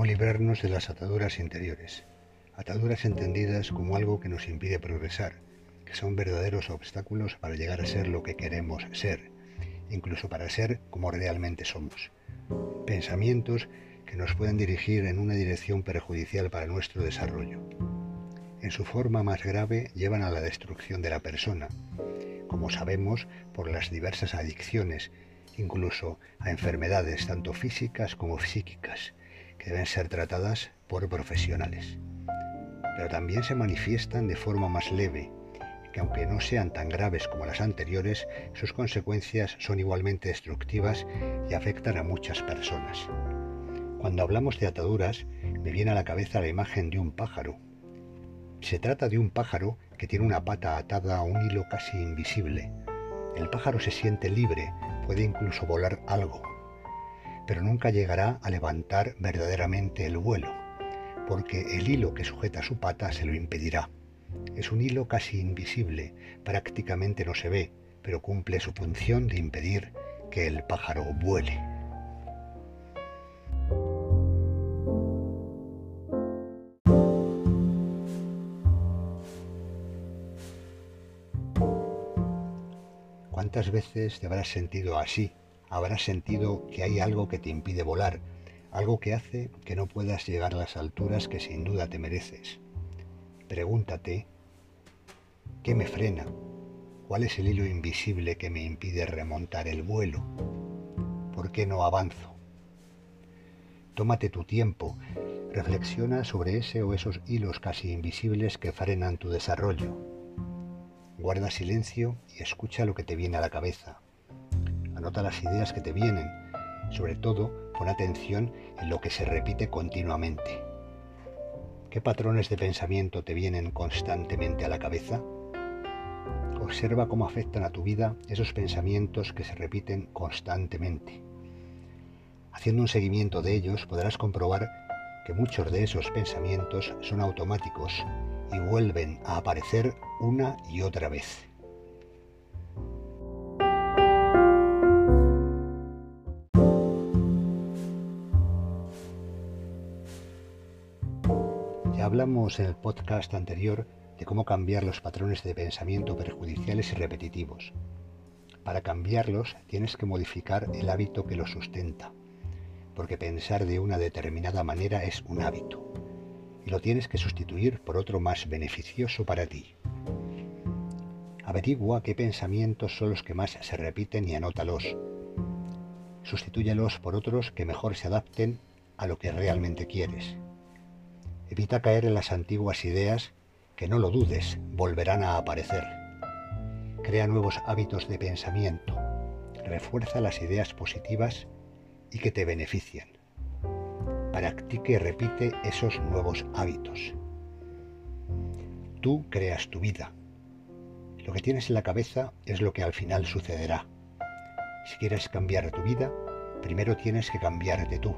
cómo librarnos de las ataduras interiores, ataduras entendidas como algo que nos impide progresar, que son verdaderos obstáculos para llegar a ser lo que queremos ser, incluso para ser como realmente somos. Pensamientos que nos pueden dirigir en una dirección perjudicial para nuestro desarrollo. En su forma más grave llevan a la destrucción de la persona, como sabemos por las diversas adicciones, incluso a enfermedades tanto físicas como psíquicas, que deben ser tratadas por profesionales. Pero también se manifiestan de forma más leve, que aunque no sean tan graves como las anteriores, sus consecuencias son igualmente destructivas y afectan a muchas personas. Cuando hablamos de ataduras, me viene a la cabeza la imagen de un pájaro. Se trata de un pájaro que tiene una pata atada a un hilo casi invisible. El pájaro se siente libre, puede incluso volar algo, pero nunca llegará a levantar verdaderamente el vuelo, porque el hilo que sujeta su pata se lo impedirá. Es un hilo casi invisible, prácticamente no se ve, pero cumple su función de impedir que el pájaro vuele. ¿Cuántas veces te habrás sentido así habrás sentido que hay algo que te impide volar, algo que hace que no puedas llegar a las alturas que sin duda te mereces. Pregúntate, ¿qué me frena? ¿Cuál es el hilo invisible que me impide remontar el vuelo? ¿Por qué no avanzo? Tómate tu tiempo, reflexiona sobre ese o esos hilos casi invisibles que frenan tu desarrollo. Guarda silencio y escucha lo que te viene a la cabeza. Anota las ideas que te vienen. Sobre todo, pon atención en lo que se repite continuamente. ¿Qué patrones de pensamiento te vienen constantemente a la cabeza? Observa cómo afectan a tu vida esos pensamientos que se repiten constantemente. Haciendo un seguimiento de ellos podrás comprobar que muchos de esos pensamientos son automáticos y vuelven a aparecer una y otra vez. Hablamos en el podcast anterior de cómo cambiar los patrones de pensamiento perjudiciales y repetitivos. Para cambiarlos tienes que modificar el hábito que los sustenta, porque pensar de una determinada manera es un hábito, y lo tienes que sustituir por otro más beneficioso para ti. Averigua qué pensamientos son los que más se repiten y anótalos. Sustitúyelos por otros que mejor se adapten a lo que realmente quieres. Evita caer en las antiguas ideas que no lo dudes, volverán a aparecer. Crea nuevos hábitos de pensamiento. Refuerza las ideas positivas y que te benefician. Practique y repite esos nuevos hábitos. Tú creas tu vida. Lo que tienes en la cabeza es lo que al final sucederá. Si quieres cambiar tu vida, primero tienes que cambiarte tú.